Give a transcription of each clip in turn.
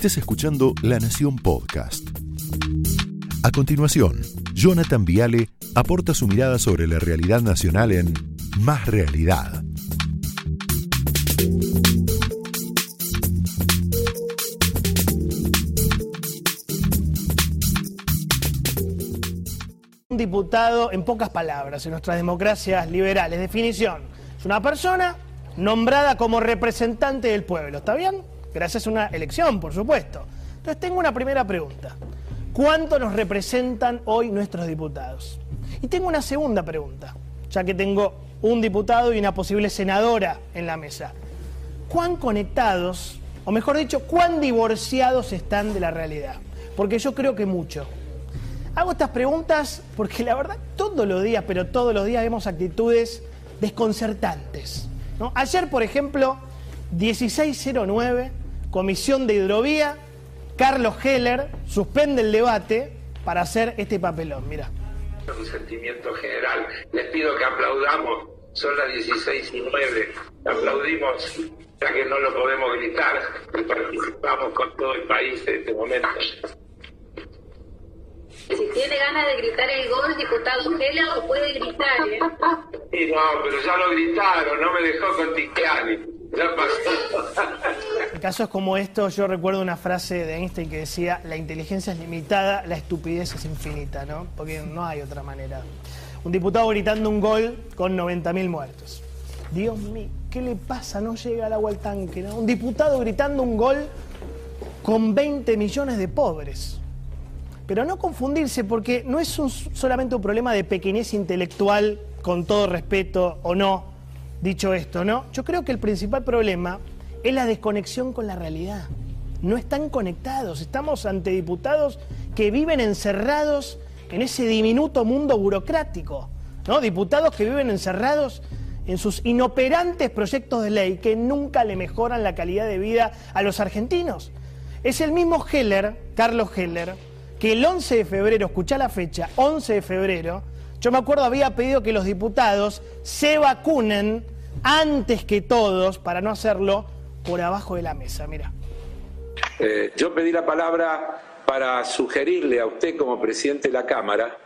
estés escuchando La Nación Podcast. A continuación, Jonathan Viale aporta su mirada sobre la realidad nacional en Más Realidad. Un diputado, en pocas palabras, en nuestras democracias liberales, definición, es una persona nombrada como representante del pueblo, ¿está bien? Gracias a una elección, por supuesto. Entonces tengo una primera pregunta. ¿Cuánto nos representan hoy nuestros diputados? Y tengo una segunda pregunta, ya que tengo un diputado y una posible senadora en la mesa. ¿Cuán conectados, o mejor dicho, cuán divorciados están de la realidad? Porque yo creo que mucho. Hago estas preguntas porque la verdad todos los días, pero todos los días vemos actitudes desconcertantes. Ayer, por ejemplo, 1609, Comisión de Hidrovía, Carlos Heller suspende el debate para hacer este papelón. Mira. Un sentimiento general. Les pido que aplaudamos. Son las 16 y 9. Aplaudimos, ya que no lo podemos gritar, y participamos con todo el país en este momento. Si tiene ganas de gritar el gol, diputado Heller, lo puede gritar, ¿eh? Y no, pero ya lo gritaron, no me dejó con Tiziani. En casos como estos, yo recuerdo una frase de Einstein que decía, la inteligencia es limitada, la estupidez es infinita, ¿no? Porque no hay otra manera. Un diputado gritando un gol con 90.000 muertos. Dios mío, ¿qué le pasa? No llega el agua al tanque, ¿no? Un diputado gritando un gol con 20 millones de pobres. Pero no confundirse porque no es solamente un problema de pequeñez intelectual, con todo respeto o no, dicho esto, ¿no? Yo creo que el principal problema es la desconexión con la realidad. No están conectados, estamos ante diputados que viven encerrados en ese diminuto mundo burocrático, ¿no? Diputados que viven encerrados en sus inoperantes proyectos de ley que nunca le mejoran la calidad de vida a los argentinos. Es el mismo Heller, Carlos Heller, que el 11 de febrero, escuchá la fecha, 11 de febrero, yo me acuerdo había pedido que los diputados se vacunen antes que todos para no hacerlo por abajo de la mesa, mira. Eh, yo pedí la palabra para sugerirle a usted como presidente de la Cámara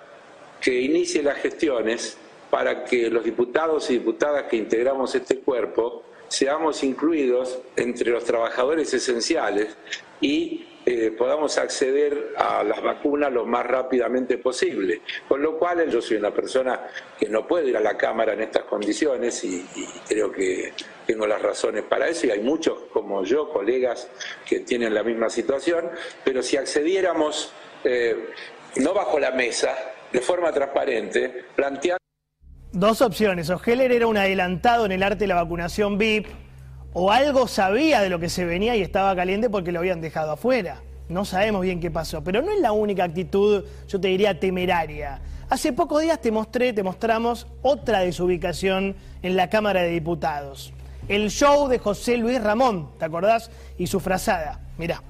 que inicie las gestiones para que los diputados y diputadas que integramos este cuerpo seamos incluidos entre los trabajadores esenciales y eh, podamos acceder a las vacunas lo más rápidamente posible. Con lo cual yo soy una persona que no puede ir a la Cámara en estas condiciones y, creo que tengo las razones para eso y hay muchos como yo, colegas, que tienen la misma situación, pero si accediéramos, eh, no bajo la mesa, de forma transparente, planteando... Dos opciones, o Heller era un adelantado en el arte de la vacunación VIP, o algo sabía de lo que se venía y estaba caliente porque lo habían dejado afuera. No sabemos bien qué pasó, pero no es la única actitud, yo te diría, temeraria. Hace pocos días te mostré, te mostramos otra desubicación en la Cámara de Diputados. El show de José Luis Ramón, ¿te acordás? Y su frazada. Mirá.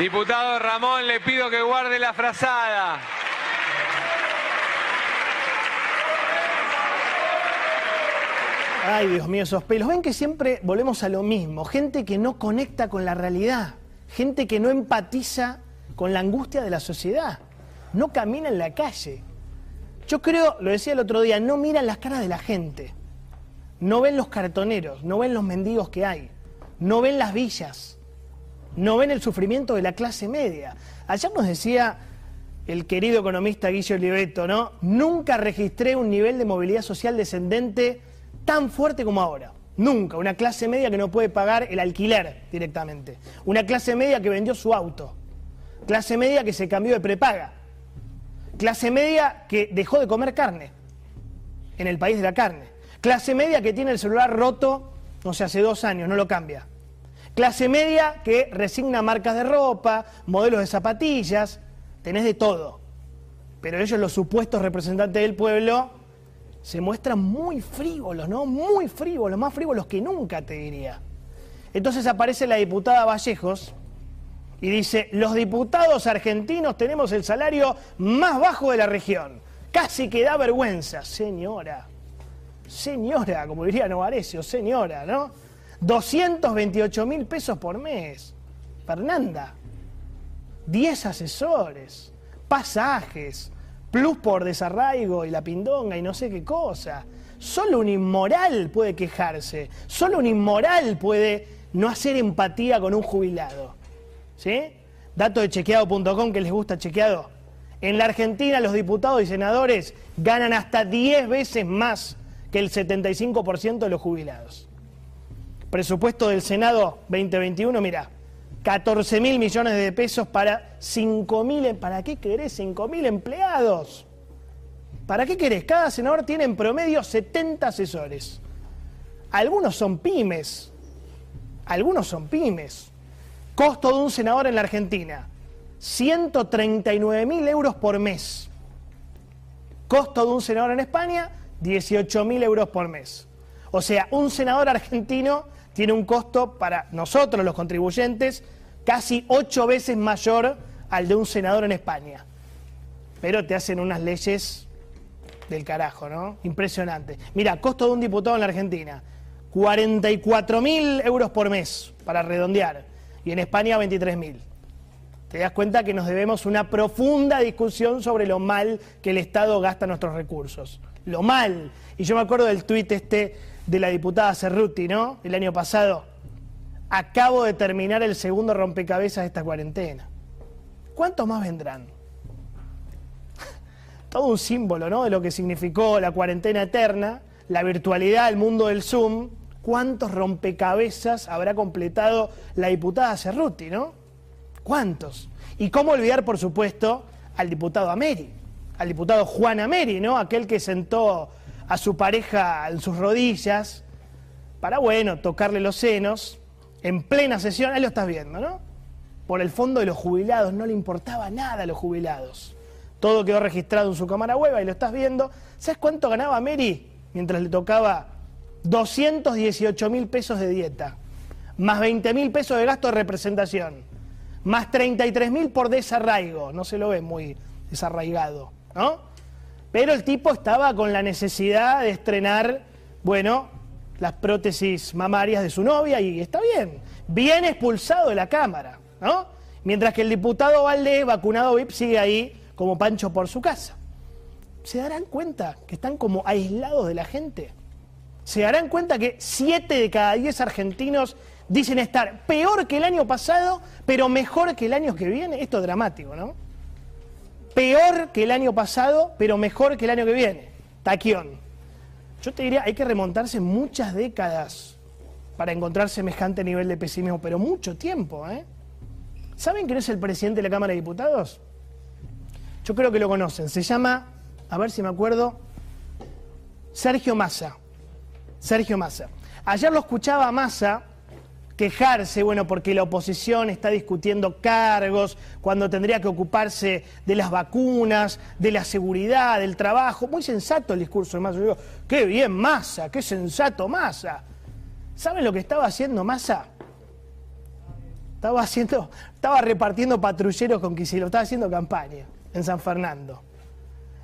Diputado Ramón, le pido que guarde la frazada. Ay, Dios mío, esos pelos. Ven que siempre volvemos a lo mismo. Gente que no conecta con la realidad. Gente que no empatiza con la angustia de la sociedad. No camina en la calle. Yo creo, lo decía el otro día, no miran las caras de la gente. No ven los cartoneros, no ven los mendigos que hay. No ven las villas. No ven el sufrimiento de la clase media. Ayer nos decía el querido economista Guillermo Oliveto, ¿no? Nunca registré un nivel de movilidad social descendente tan fuerte como ahora. Nunca. Una clase media que no puede pagar el alquiler directamente. Una clase media que vendió su auto. Clase media que se cambió de prepaga. Clase media que dejó de comer carne en el país de la carne. Clase media que tiene el celular roto, no sé, hace dos años, no lo cambia. Clase media que resigna marcas de ropa, modelos de zapatillas, tenés de todo. Pero ellos, los supuestos representantes del pueblo, se muestran muy frívolos, ¿no? Muy frívolos, más frívolos que nunca, te diría. Entonces aparece la diputada Vallejos y dice, los diputados argentinos tenemos el salario más bajo de la región. Casi que da vergüenza, señora. Señora, como diría Novarecio, señora, ¿no? 228 mil pesos por mes. Fernanda. 10 asesores, pasajes, plus por desarraigo y la pindonga y no sé qué cosa. Solo un inmoral puede quejarse, solo un inmoral puede no hacer empatía con un jubilado. ¿Sí? Dato de chequeado.com que les gusta chequeado. En la Argentina los diputados y senadores ganan hasta 10 veces más que el 75% de los jubilados. Presupuesto del Senado 2021, mira, 14 mil millones de pesos para 5 mil, ¿para qué querés 5 mil empleados? ¿Para qué querés? Cada senador tiene en promedio 70 asesores. Algunos son pymes, algunos son pymes. Costo de un senador en la Argentina, 139 mil euros por mes. Costo de un senador en España, 18 mil euros por mes. O sea, un senador argentino tiene un costo para nosotros, los contribuyentes, casi ocho veces mayor al de un senador en España. Pero te hacen unas leyes del carajo, ¿no? Impresionante. Mira, costo de un diputado en la Argentina, 44 mil euros por mes, para redondear, y en España 23 mil. Te das cuenta que nos debemos una profunda discusión sobre lo mal que el Estado gasta nuestros recursos. Lo mal. Y yo me acuerdo del tuit este de la diputada Cerruti, ¿no? El año pasado acabo de terminar el segundo rompecabezas de esta cuarentena. ¿Cuántos más vendrán? Todo un símbolo, ¿no? De lo que significó la cuarentena eterna, la virtualidad, el mundo del Zoom. ¿Cuántos rompecabezas habrá completado la diputada Cerruti, ¿no? ¿Cuántos? Y cómo olvidar, por supuesto, al diputado Ameri, al diputado Juan Ameri, ¿no? Aquel que sentó a su pareja en sus rodillas para, bueno, tocarle los senos en plena sesión, ahí lo estás viendo, ¿no? Por el fondo de los jubilados, no le importaba nada a los jubilados. Todo quedó registrado en su cámara web, y lo estás viendo. ¿Sabes cuánto ganaba Mary mientras le tocaba 218 mil pesos de dieta? Más 20 mil pesos de gasto de representación. Más 33 mil por desarraigo. No se lo ve muy desarraigado, ¿no? Pero el tipo estaba con la necesidad de estrenar, bueno, las prótesis mamarias de su novia y está bien, bien expulsado de la Cámara, ¿no? Mientras que el diputado Valdés, vacunado VIP, sigue ahí como pancho por su casa. ¿Se darán cuenta que están como aislados de la gente? ¿Se darán cuenta que siete de cada diez argentinos dicen estar peor que el año pasado, pero mejor que el año que viene? Esto es dramático, ¿no? Peor que el año pasado, pero mejor que el año que viene. Taquión. Yo te diría, hay que remontarse muchas décadas para encontrar semejante nivel de pesimismo, pero mucho tiempo. ¿eh? ¿Saben quién es el presidente de la Cámara de Diputados? Yo creo que lo conocen. Se llama, a ver si me acuerdo, Sergio Massa. Sergio Massa. Ayer lo escuchaba Massa quejarse, bueno, porque la oposición está discutiendo cargos, cuando tendría que ocuparse de las vacunas, de la seguridad, del trabajo. Muy sensato el discurso de Massa. Yo digo, qué bien Massa, qué sensato Massa. ¿Saben lo que estaba haciendo Massa? Estaba haciendo, estaba repartiendo patrulleros con Kicillof, estaba haciendo campaña en San Fernando.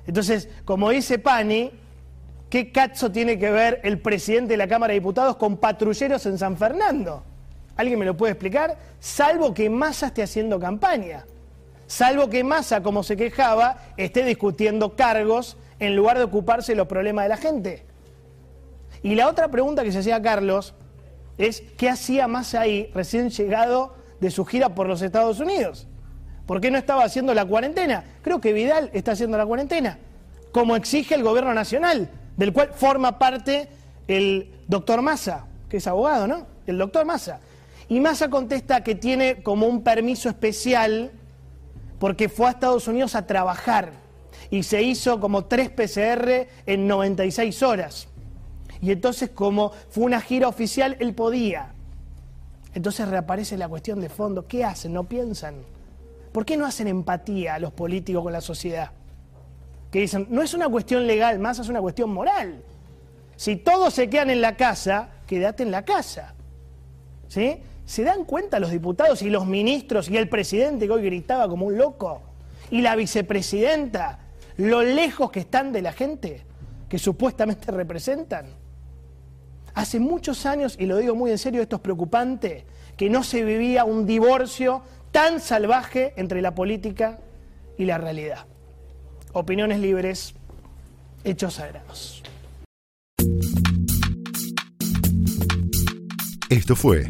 Entonces, como dice Pani, ¿qué cacho tiene que ver el presidente de la Cámara de Diputados con patrulleros en San Fernando? ¿Alguien me lo puede explicar? Salvo que Massa esté haciendo campaña. Salvo que Massa, como se quejaba, esté discutiendo cargos en lugar de ocuparse de los problemas de la gente. Y la otra pregunta que se hacía Carlos es, ¿qué hacía Massa ahí recién llegado de su gira por los Estados Unidos? ¿Por qué no estaba haciendo la cuarentena? Creo que Vidal está haciendo la cuarentena, como exige el gobierno nacional, del cual forma parte el doctor Massa, que es abogado, ¿no? El doctor Massa. Y Massa contesta que tiene como un permiso especial porque fue a Estados Unidos a trabajar y se hizo como tres PCR en 96 horas. Y entonces como fue una gira oficial, él podía. Entonces reaparece la cuestión de fondo. ¿Qué hacen? ¿No piensan? ¿Por qué no hacen empatía a los políticos con la sociedad? Que dicen, no es una cuestión legal, más es una cuestión moral. Si todos se quedan en la casa, quédate en la casa. ¿Sí? ¿Se dan cuenta los diputados y los ministros y el presidente que hoy gritaba como un loco? Y la vicepresidenta, lo lejos que están de la gente que supuestamente representan? Hace muchos años, y lo digo muy en serio, esto es preocupante, que no se vivía un divorcio tan salvaje entre la política y la realidad. Opiniones libres, hechos sagrados. Esto fue